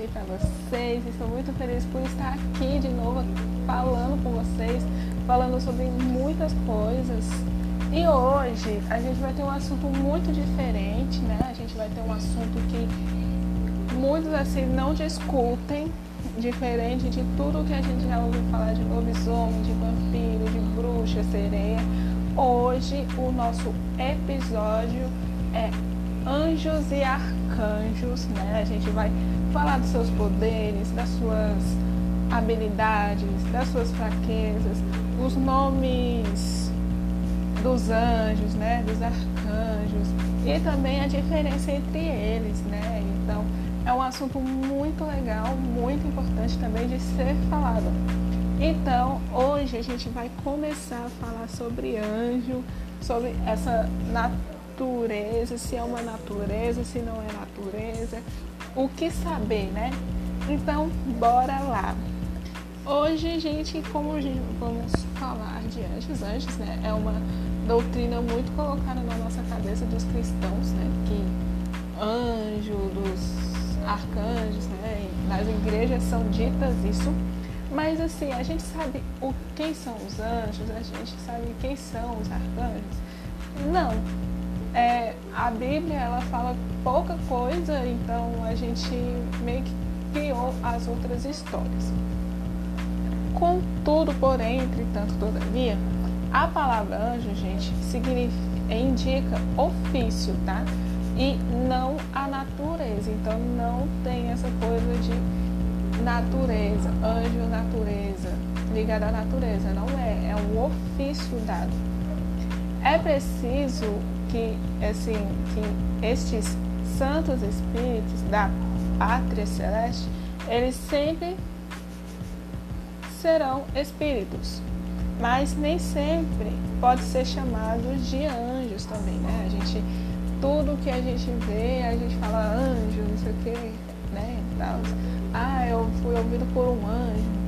aí para vocês. Estou muito feliz por estar aqui de novo falando com vocês, falando sobre muitas coisas. E hoje a gente vai ter um assunto muito diferente, né? A gente vai ter um assunto que muitos assim não discutem, diferente de tudo que a gente já ouviu falar de lobisomem, de vampiro, de bruxa, sereia. Hoje o nosso episódio é anjos e arcanjos, né? A gente vai falar dos seus poderes, das suas habilidades, das suas fraquezas, os nomes dos anjos, né? Dos arcanjos e também a diferença entre eles, né? Então é um assunto muito legal, muito importante também de ser falado. Então, hoje a gente vai começar a falar sobre anjo, sobre essa natureza se é uma natureza, se não é natureza, o que saber, né? Então, bora lá. Hoje, gente, como vamos falar de anjos, anjos, né? É uma doutrina muito colocada na nossa cabeça dos cristãos, né? Que anjo, dos arcanjos, né? Nas igrejas são ditas isso. Mas assim, a gente sabe o quem são os anjos, a gente sabe quem são os arcanjos. Não, é, a Bíblia ela fala pouca coisa, então a gente meio que criou as outras histórias. Contudo, porém, entretanto, todavia, a palavra anjo, gente, significa, indica ofício, tá? E não a natureza. Então não tem essa coisa de natureza, anjo, natureza, ligada à natureza. Não é, é um ofício dado. É preciso que, assim, que estes santos espíritos da pátria celeste, eles sempre serão espíritos, mas nem sempre pode ser chamados de anjos também, né? A gente, tudo que a gente vê, a gente fala anjo, não sei o que, né? Ah, eu fui ouvido por um anjo.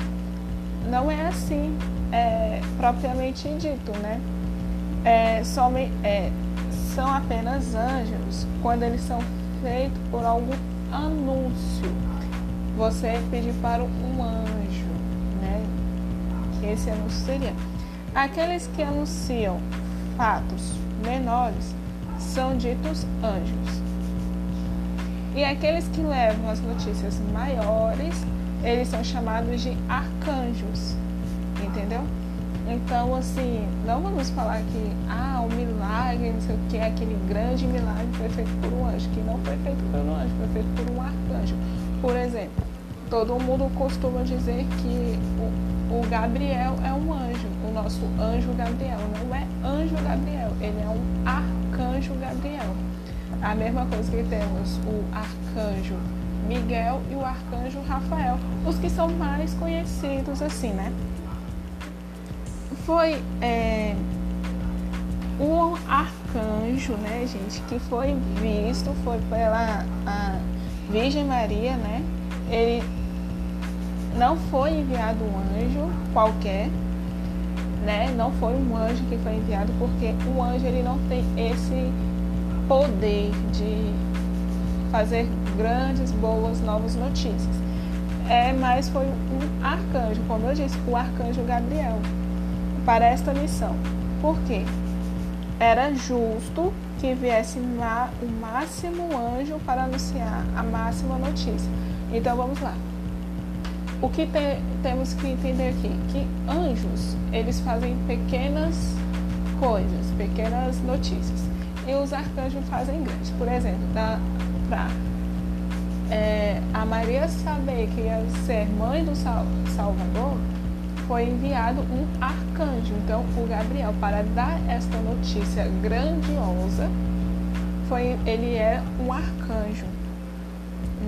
Não é assim, é, propriamente dito, né? É, somente, é, são apenas anjos quando eles são feitos por algum anúncio. Você pedir para um anjo, né? Esse anúncio seria. Aqueles que anunciam fatos menores são ditos anjos. E aqueles que levam as notícias maiores, eles são chamados de arcanjos. Entendeu? Então, assim, não vamos falar que ah, o milagre, não sei o que, aquele grande milagre foi feito por um anjo, que não foi feito por um anjo, foi feito por um arcanjo. Por exemplo, todo mundo costuma dizer que o, o Gabriel é um anjo, o nosso anjo Gabriel. Não é anjo Gabriel, ele é um arcanjo Gabriel. A mesma coisa que temos o arcanjo Miguel e o arcanjo Rafael, os que são mais conhecidos assim, né? Foi é, um arcanjo, né, gente, que foi visto, foi pela Virgem Maria, né? Ele não foi enviado um anjo qualquer, né? Não foi um anjo que foi enviado, porque o anjo ele não tem esse poder de fazer grandes, boas, novas notícias. É, mas foi um arcanjo, como eu disse, o arcanjo Gabriel para esta missão. Por quê? Era justo que viesse o máximo anjo para anunciar a máxima notícia. Então vamos lá. O que te, temos que entender aqui? Que anjos, eles fazem pequenas coisas, pequenas notícias. E os arcanjos fazem grandes. Por exemplo, para é, a Maria saber que ia ser mãe do Salvador, foi enviado um arcanjo, então o Gabriel, para dar esta notícia grandiosa, foi, ele é um arcanjo,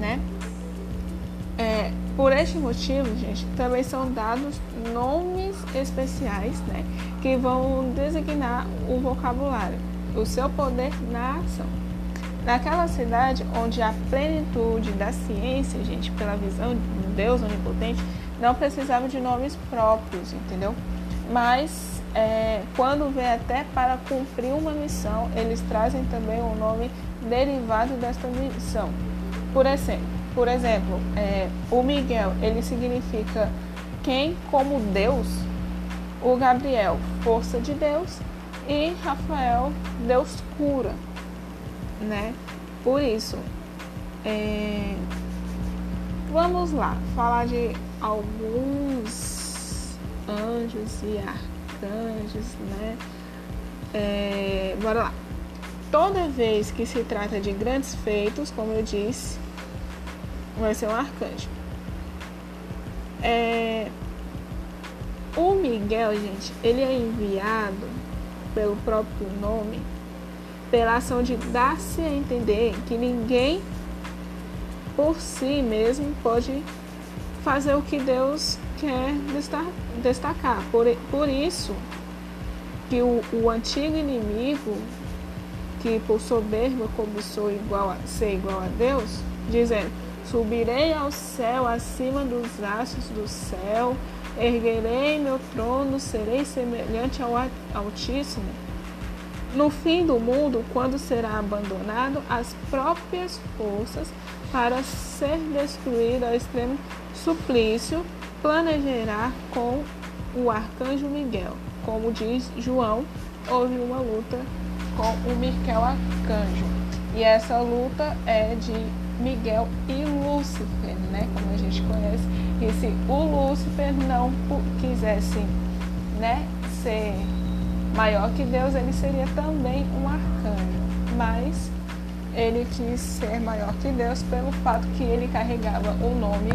né? É, por este motivo, gente, também são dados nomes especiais, né, que vão designar o vocabulário, o seu poder na ação. Naquela cidade onde a plenitude da ciência, gente, pela visão de Deus onipotente, não precisavam de nomes próprios, entendeu? Mas é, quando vem até para cumprir uma missão, eles trazem também um nome derivado desta missão. Por exemplo, por exemplo, é, o Miguel, ele significa quem como Deus, o Gabriel, força de Deus, e Rafael, Deus cura, né? Por isso, é, vamos lá, falar de alguns anjos e arcanjos, né? É, bora lá. Toda vez que se trata de grandes feitos, como eu disse, vai ser um arcanjo. É, o Miguel, gente, ele é enviado pelo próprio nome, pela ação de dar-se a entender que ninguém por si mesmo pode fazer o que Deus quer destacar. Por, por isso que o, o antigo inimigo, que por soberba cobiçou igual a, ser igual a Deus, dizendo, subirei ao céu acima dos astros do céu, erguerei meu trono, serei semelhante ao Altíssimo. No fim do mundo, quando será abandonado as próprias forças para ser destruído ao extremo suplício, planejará com o arcanjo Miguel. Como diz João, houve uma luta com o Miquel arcanjo. E essa luta é de Miguel e Lúcifer, né? Como a gente conhece. E se o Lúcifer não quisesse, né, ser maior que Deus, ele seria também um arcanjo. Mas ele quis ser maior que Deus pelo fato que ele carregava o nome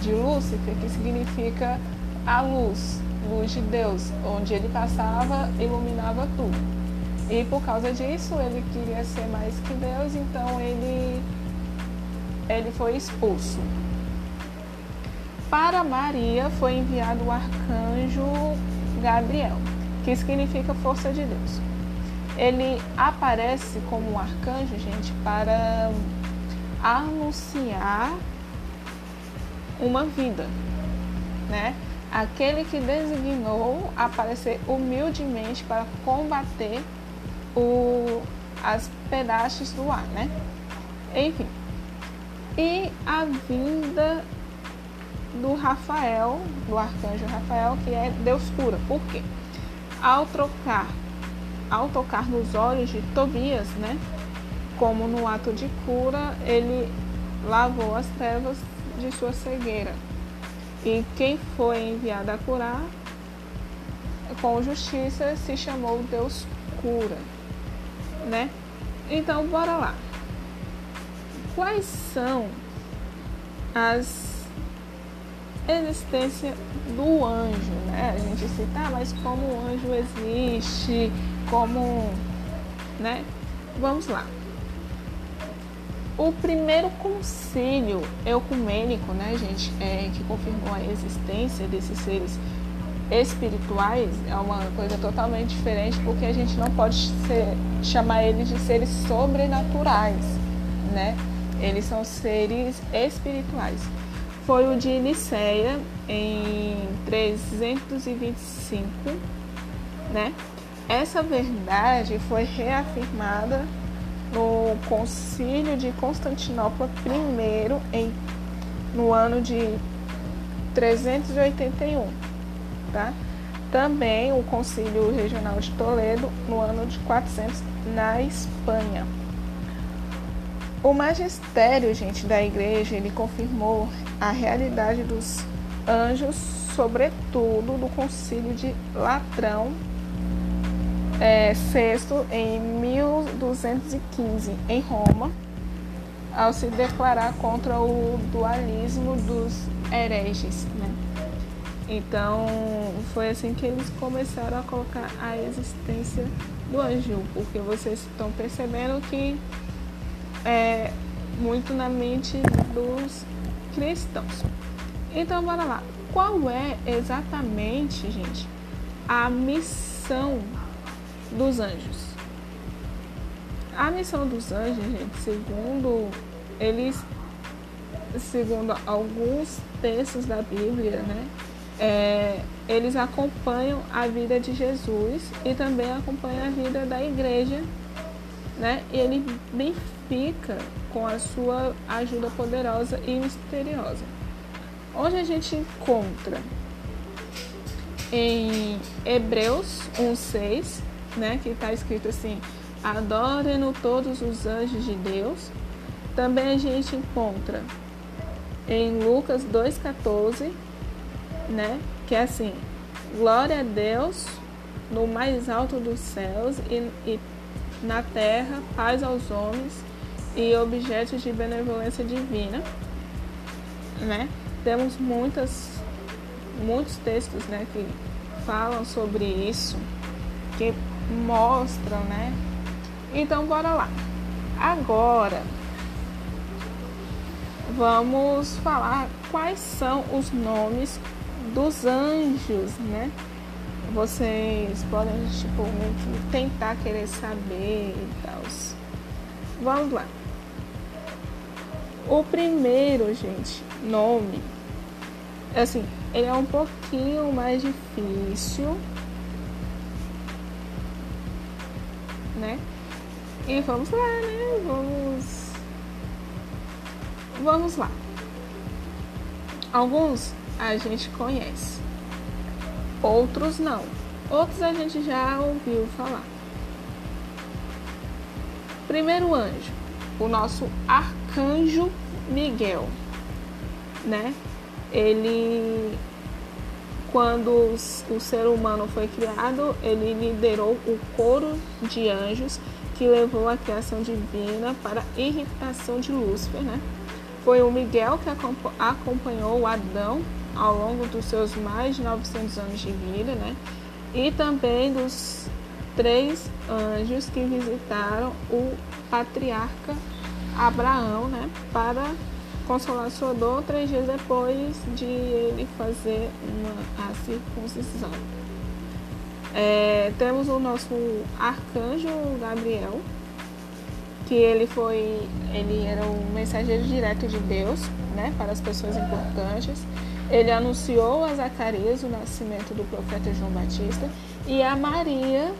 de Lúcifer, que significa a luz, luz de Deus, onde ele passava, iluminava tudo. E por causa disso, ele queria ser mais que Deus, então ele ele foi expulso. Para Maria foi enviado o arcanjo Gabriel, que significa força de Deus. Ele aparece como um arcanjo, gente, para anunciar uma vida, né? Aquele que designou aparecer humildemente para combater o, as pedaços do ar, né? Enfim, e a vinda do Rafael, do arcanjo Rafael, que é Deus cura. Por quê? Ao trocar, ao tocar nos olhos de Tobias, né? Como no ato de cura, ele lavou as trevas de sua cegueira. E quem foi enviado a curar, com justiça, se chamou Deus cura, né? Então, bora lá quais são as existências do anjo, né? A gente cita, ah, mas como o anjo existe, como, né? Vamos lá. O primeiro concílio ecumênico, né, gente, é, que confirmou a existência desses seres espirituais é uma coisa totalmente diferente, porque a gente não pode ser, chamar eles de seres sobrenaturais, né? Eles são seres espirituais. Foi o de Niceia em 325, né? Essa verdade foi reafirmada no Concílio de Constantinopla I em, no ano de 381, tá? Também o Concílio Regional de Toledo no ano de 400 na Espanha. O magistério, gente, da igreja, ele confirmou a realidade dos anjos, sobretudo do concílio de Latrão, é, sexto em 1215, em Roma, ao se declarar contra o dualismo dos hereges, né? Então, foi assim que eles começaram a colocar a existência do anjo, porque vocês estão percebendo que é, muito na mente dos cristãos. Então, bora lá. Qual é exatamente, gente, a missão dos anjos? A missão dos anjos, gente, segundo eles, segundo alguns textos da Bíblia, né, é, eles acompanham a vida de Jesus e também acompanham a vida da igreja né? E ele identifica com a sua ajuda poderosa e misteriosa. Onde a gente encontra em Hebreus 1:6, né, que está escrito assim: Adorem-no todos os anjos de Deus. Também a gente encontra em Lucas 2:14, né, que é assim: Glória a Deus no mais alto dos céus e, e na terra paz aos homens e objetos de benevolência divina, né? Temos muitas muitos textos, né, que falam sobre isso, que mostram, né? Então bora lá. Agora vamos falar quais são os nomes dos anjos, né? Vocês podem, tipo, tentar querer saber e tal. Vamos lá. O primeiro, gente, nome, assim, ele é um pouquinho mais difícil, né? E vamos lá, né? Vamos. Vamos lá. Alguns a gente conhece, outros não. Outros a gente já ouviu falar. Primeiro anjo, o nosso arcanjo Miguel, né? Ele quando o ser humano foi criado, ele liderou o coro de anjos que levou a criação divina para a irritação de Lúcifer, né? Foi o Miguel que acompanhou Adão ao longo dos seus mais de 900 anos de vida, né? E também dos três anjos que visitaram o patriarca Abraão, né? Para consolar sua dor três dias depois de ele fazer uma, a circuncisão. É, temos o nosso arcanjo Gabriel, que ele foi, ele era o mensageiro direto de Deus, né, para as pessoas importantes. Ele anunciou a Zacarias o nascimento do profeta João Batista e a Maria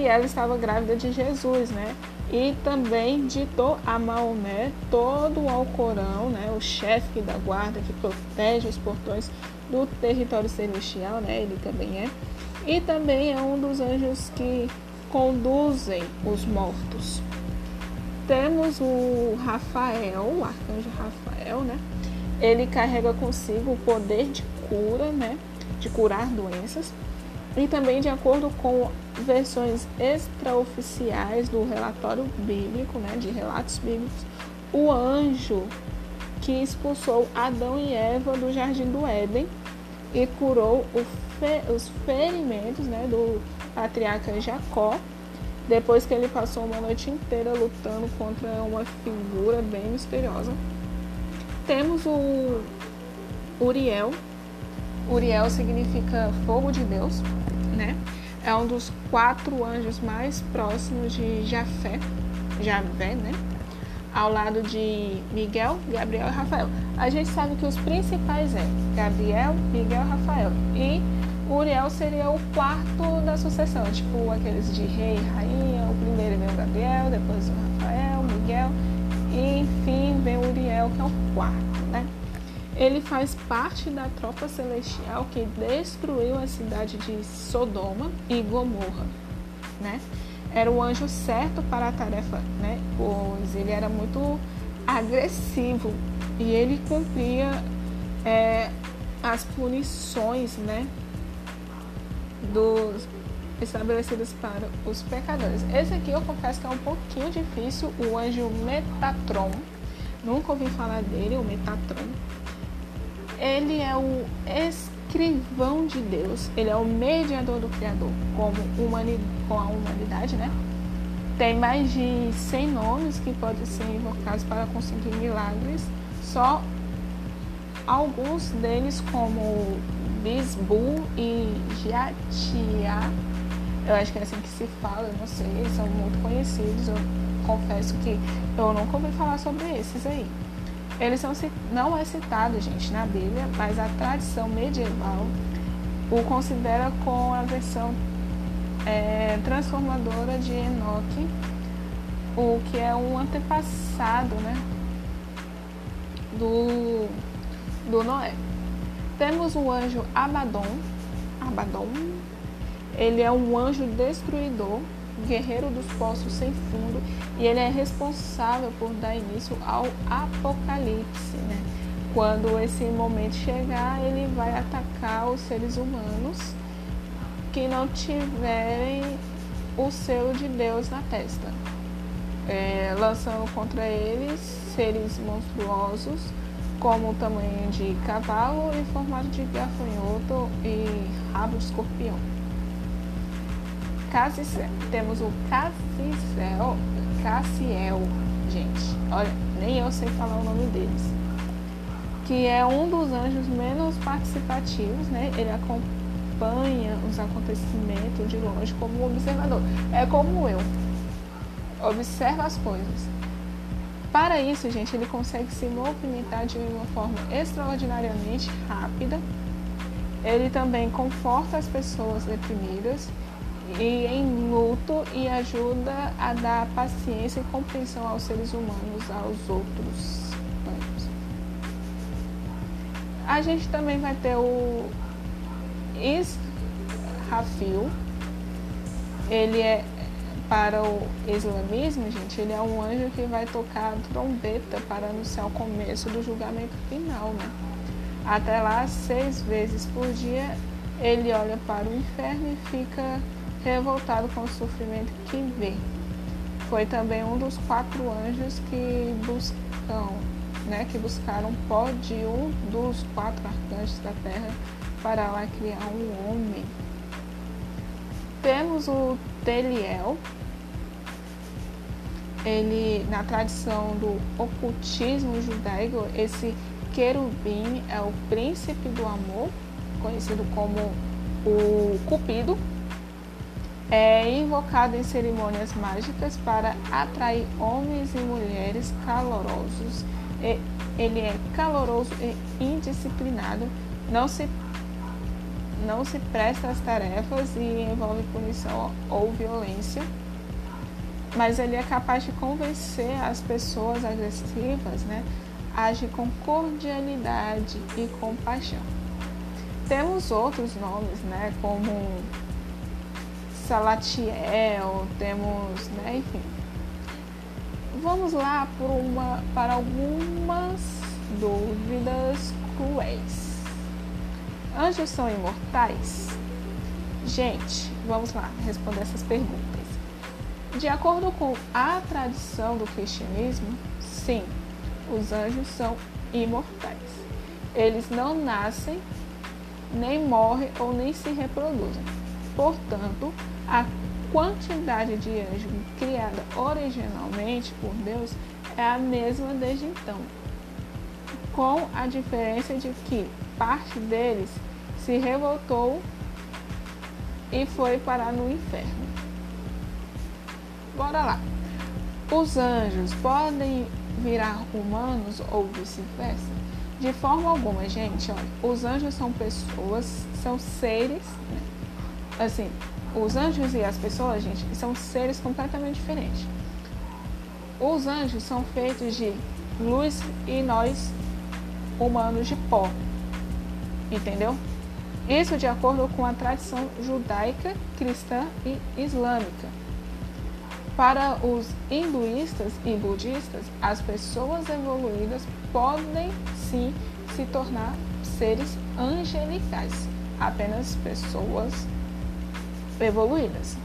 que ela estava grávida de Jesus, né? E também ditou a Maomé todo o Alcorão, né? O chefe da guarda que protege os portões do território celestial, né? Ele também é e também é um dos anjos que conduzem os mortos. Temos o Rafael, o arcanjo Rafael, né? Ele carrega consigo o poder de cura, né? De curar doenças. E também de acordo com versões extraoficiais do relatório bíblico, né, de relatos bíblicos, o anjo que expulsou Adão e Eva do jardim do Éden e curou fe, os ferimentos né, do patriarca Jacó, depois que ele passou uma noite inteira lutando contra uma figura bem misteriosa. Temos o Uriel. Uriel significa fogo de Deus, né? É um dos quatro anjos mais próximos de Jafé, Javé, né? ao lado de Miguel, Gabriel e Rafael. A gente sabe que os principais é Gabriel, Miguel e Rafael. E Uriel seria o quarto da sucessão, tipo aqueles de rei e rainha. O primeiro vem o Gabriel, depois o Rafael, Miguel. E enfim vem o Uriel, que é o quarto? Ele faz parte da tropa celestial que destruiu a cidade de Sodoma e Gomorra, né? era o anjo certo para a tarefa, né? Pois ele era muito agressivo e ele cumpria é, as punições, né? Dos estabelecidas para os pecadores. Esse aqui eu confesso que é um pouquinho difícil, o anjo Metatron. Nunca ouvi falar dele, o Metatron. Ele é o escrivão de Deus, ele é o mediador do Criador como humani com a humanidade, né? Tem mais de 100 nomes que podem ser invocados para conseguir milagres, só alguns deles como Bisbu e Jatia, eu acho que é assim que se fala, eu não sei, são muito conhecidos, eu confesso que eu nunca ouvi falar sobre esses aí. Eles são, não é citado, gente, na Bíblia, mas a tradição medieval o considera com a versão é, transformadora de Enoque o que é um antepassado, né? Do, do Noé. Temos o anjo Abaddon. Abaddon. Ele é um anjo destruidor, guerreiro dos poços sem fundo, e ele é responsável por dar início ao apocalipse, né? Quando esse momento chegar, ele vai atacar os seres humanos que não tiverem o selo de Deus na testa, é, lançando contra eles seres monstruosos como o tamanho de cavalo e formato de gafanhoto e rabo de escorpião. Temos o Cassicel, Cassiel, gente. Olha, nem eu sei falar o nome deles. Que é um dos anjos menos participativos, né? Ele acompanha os acontecimentos de longe como observador. É como eu. Observa as coisas para isso, gente, ele consegue se movimentar de uma forma extraordinariamente rápida. Ele também conforta as pessoas deprimidas e em luto e ajuda a dar paciência e compreensão aos seres humanos, aos outros A gente também vai ter o Israfil. Ele é para o islamismo, gente, ele é um anjo que vai tocar a trombeta para anunciar o começo do julgamento final, né? Até lá, seis vezes por dia, ele olha para o inferno e fica revoltado com o sofrimento que vê. Foi também um dos quatro anjos que buscam, né, que buscaram pó de um dos quatro arcanjos da terra para lá criar um homem. Temos o Teliel, ele na tradição do ocultismo judaico, esse querubim é o príncipe do amor, conhecido como o Cupido. É invocado em cerimônias mágicas para atrair homens e mulheres calorosos. Ele é caloroso e indisciplinado, não se não se presta às tarefas e envolve punição ou violência mas ele é capaz de convencer as pessoas agressivas, né? Age com cordialidade e compaixão. Temos outros nomes, né? Como Salatiel, temos, né? Enfim. Vamos lá por uma, para algumas dúvidas cruéis. Anjos são imortais? Gente, vamos lá responder essas perguntas. De acordo com a tradição do cristianismo, sim, os anjos são imortais. Eles não nascem, nem morrem ou nem se reproduzem. Portanto, a quantidade de anjos criada originalmente por Deus é a mesma desde então, com a diferença de que parte deles se revoltou e foi parar no inferno. Bora lá. Os anjos podem virar humanos ou vice-versa? De forma alguma, gente. Olha, os anjos são pessoas, são seres. Né? Assim, os anjos e as pessoas, gente, são seres completamente diferentes. Os anjos são feitos de luz e nós, humanos, de pó. Entendeu? Isso de acordo com a tradição judaica, cristã e islâmica. Para os hinduístas e budistas, as pessoas evoluídas podem sim se tornar seres angelicais, apenas pessoas evoluídas.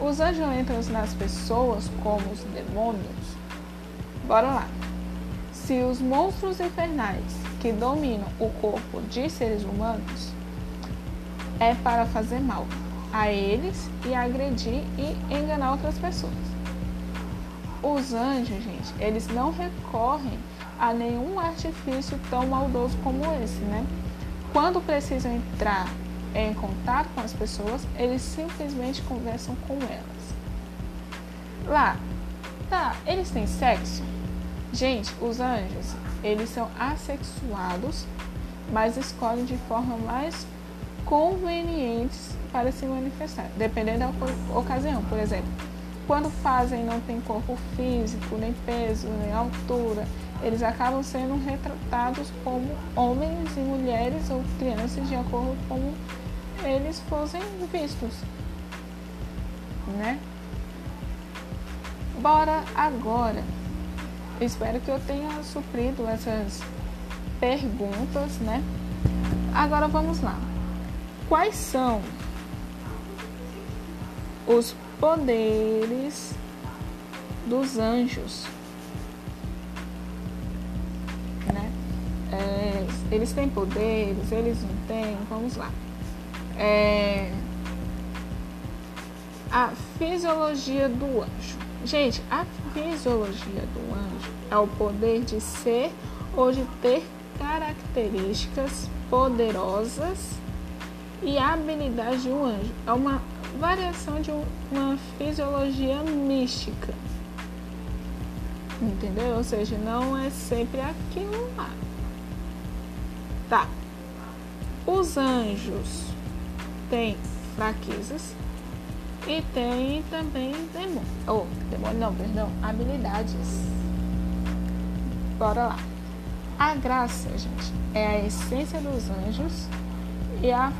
Os anjos entram nas pessoas como os demônios. Bora lá. Se os monstros infernais que dominam o corpo de seres humanos é para fazer mal, a eles e agredir e enganar outras pessoas. Os anjos, gente, eles não recorrem a nenhum artifício tão maldoso como esse, né? Quando precisam entrar em contato com as pessoas, eles simplesmente conversam com elas. Lá, tá, eles têm sexo? Gente, os anjos, eles são assexuados, mas escolhem de forma mais conveniente para se manifestar, dependendo da ocasião. Por exemplo, quando fazem não tem corpo físico, nem peso, nem altura, eles acabam sendo retratados como homens e mulheres ou crianças de acordo com eles fossem vistos, né? Bora agora. Espero que eu tenha suprido essas perguntas, né? Agora vamos lá. Quais são os poderes dos anjos? É, eles têm poderes, eles não têm? Vamos lá. É, a fisiologia do anjo. Gente, a fisiologia do anjo é o poder de ser ou de ter características poderosas e habilidade de um anjo. É uma variação de uma fisiologia mística. Entendeu? Ou seja, não é sempre aquilo lá. Tá. Os anjos têm fraquezas e tem também demônio. Oh, demônio não, perdão. Habilidades. Bora lá. A graça, gente, é a essência dos anjos e a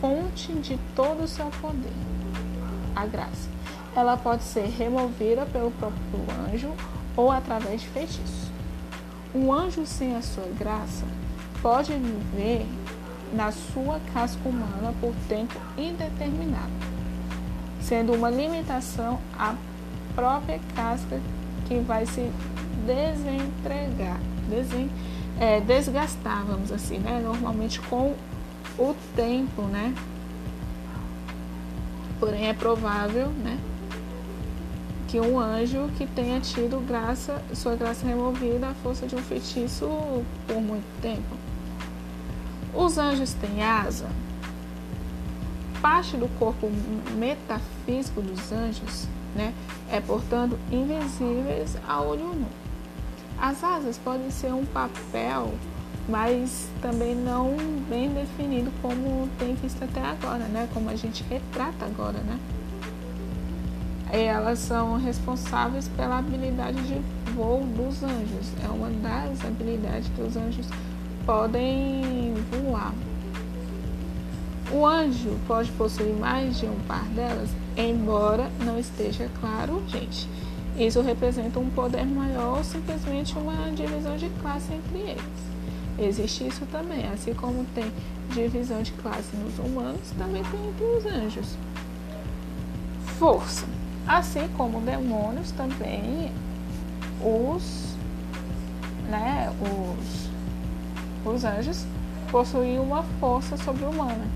fonte de todo o seu poder. A graça. Ela pode ser removida pelo próprio anjo ou através de feitiços. Um anjo sem a sua graça pode viver na sua casca humana por tempo indeterminado sendo uma limitação a própria casca que vai se desentregar, desen, é, desgastar, vamos assim, né? Normalmente com o tempo, né? Porém, é provável, né? Que um anjo que tenha tido graça, sua graça removida à força de um feitiço por muito tempo. Os anjos têm asa? parte do corpo metafísico dos anjos, né, é portanto invisíveis a olho nu. As asas podem ser um papel, mas também não bem definido como tem visto até agora, né, como a gente retrata agora, né. Elas são responsáveis pela habilidade de voo dos anjos. É uma das habilidades que os anjos podem voar. O anjo pode possuir mais de um par delas, embora não esteja claro, gente. Isso representa um poder maior ou simplesmente uma divisão de classe entre eles. Existe isso também, assim como tem divisão de classe nos humanos, também tem entre os anjos. Força. Assim como demônios, também os, né, os, os anjos possuem uma força sobre-humana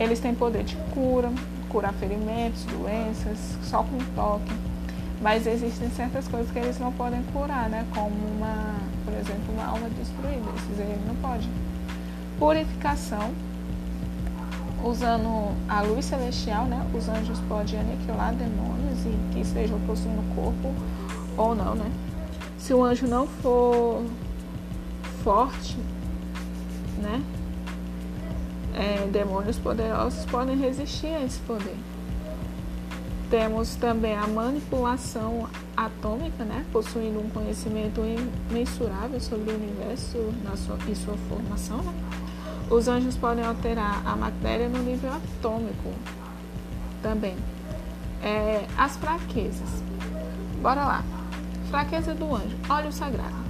eles têm poder de cura, curar ferimentos, doenças, só com toque. Mas existem certas coisas que eles não podem curar, né? Como uma, por exemplo, uma alma destruída. Esses ele não pode. Purificação. Usando a luz celestial, né? Os anjos podem aniquilar demônios e que estejam possuindo o corpo ou não, né? Se o anjo não for forte, né? é, demônios poderosos podem resistir a esse poder. Temos também a manipulação atômica, né, possuindo um conhecimento imensurável sobre o universo sua, e sua formação. Né? Os anjos podem alterar a matéria no nível atômico também. É, as fraquezas. Bora lá. Fraqueza do anjo. Óleo sagrado.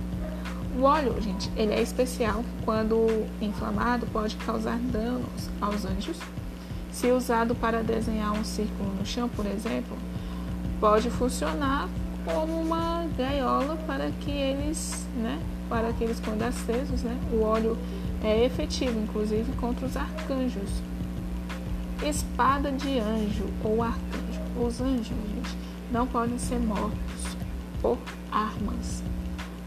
O óleo, gente, ele é especial quando inflamado pode causar danos aos anjos. Se usado para desenhar um círculo no chão, por exemplo, pode funcionar como uma gaiola para que eles, né, para que eles quando acesos, né, o óleo é efetivo, inclusive contra os arcanjos. Espada de anjo ou arcanjo. Os anjos, gente, não podem ser mortos por armas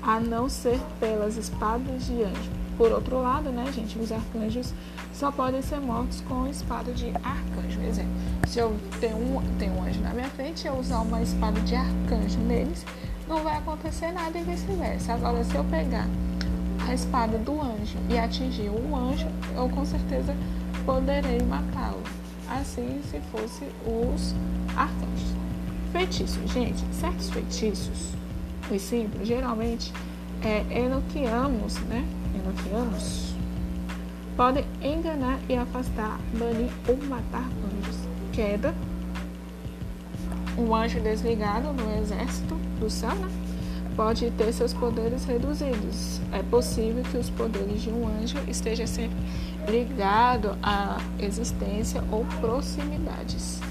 a não ser pelas espadas de anjo. Por outro lado, né, gente, os arcanjos só podem ser mortos com espada de arcanjo. Exemplo, se eu tenho um, tenho um anjo na minha frente e eu usar uma espada de arcanjo neles, não vai acontecer nada e vice-versa. Agora, se eu pegar a espada do anjo e atingir um anjo, eu com certeza poderei matá-lo. Assim, se fosse os arcanjos. Feitiço, gente, certos feitiços, símbolos, geralmente é, enoquiamos, né? Enoquiamos podem enganar e afastar, banir ou matar anjos. Queda, um anjo desligado no exército do céu, né? pode ter seus poderes reduzidos. É possível que os poderes de um anjo estejam sempre ligados à existência ou proximidades.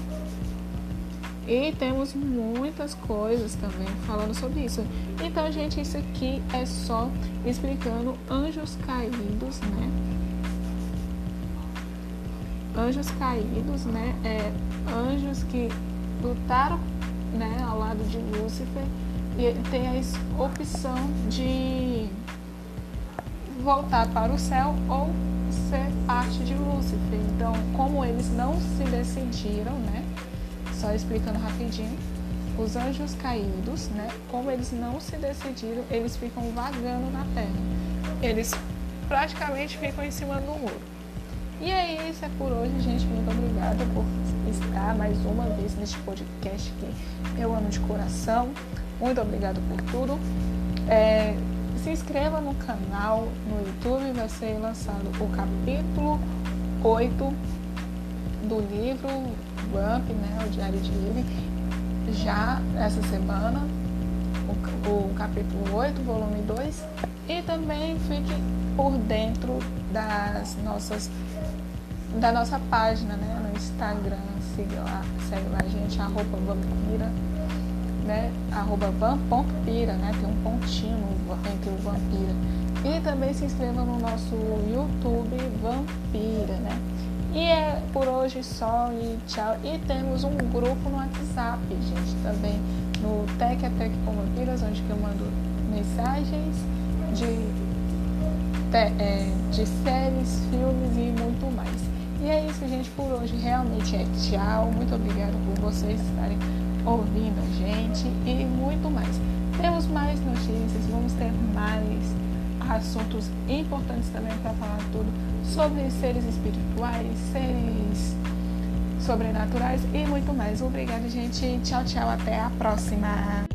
E temos muitas coisas também falando sobre isso. Então, gente, isso aqui é só explicando anjos caídos, né? Anjos caídos, né? É, anjos que lutaram né, ao lado de Lúcifer e tem a opção de voltar para o céu ou ser parte de Lúcifer. Então, como eles não se decidiram, né? Só explicando rapidinho, os anjos caídos, né? Como eles não se decidiram, eles ficam vagando na terra. Eles praticamente ficam em cima do muro. E é isso, é por hoje, gente. Muito obrigada por estar mais uma vez neste podcast que eu amo de coração. Muito obrigada por tudo. É, se inscreva no canal no YouTube, vai ser lançado o capítulo 8 do livro Né, o Diário de Livre, já essa semana, o, o capítulo 8, volume 2, e também fique por dentro das nossas da nossa página, né, no Instagram, siga lá, segue lá a gente, arroba vampira né, arroba van.pira, né, tem um pontinho entre o Vampira. E também se inscreva no nosso YouTube Vampira, né. E é por hoje só e tchau. E temos um grupo no WhatsApp, gente, também no Tec a Tec com Vampiras, onde eu mando mensagens de, de, é, de séries, filmes e muito mais. E é isso, gente, por hoje. Realmente é tchau. Muito obrigada por vocês estarem ouvindo a gente e muito mais. Temos mais notícias, vamos ter mais assuntos importantes também para falar tudo sobre seres espirituais, seres sobrenaturais e muito mais. Obrigada, gente. Tchau, tchau. Até a próxima.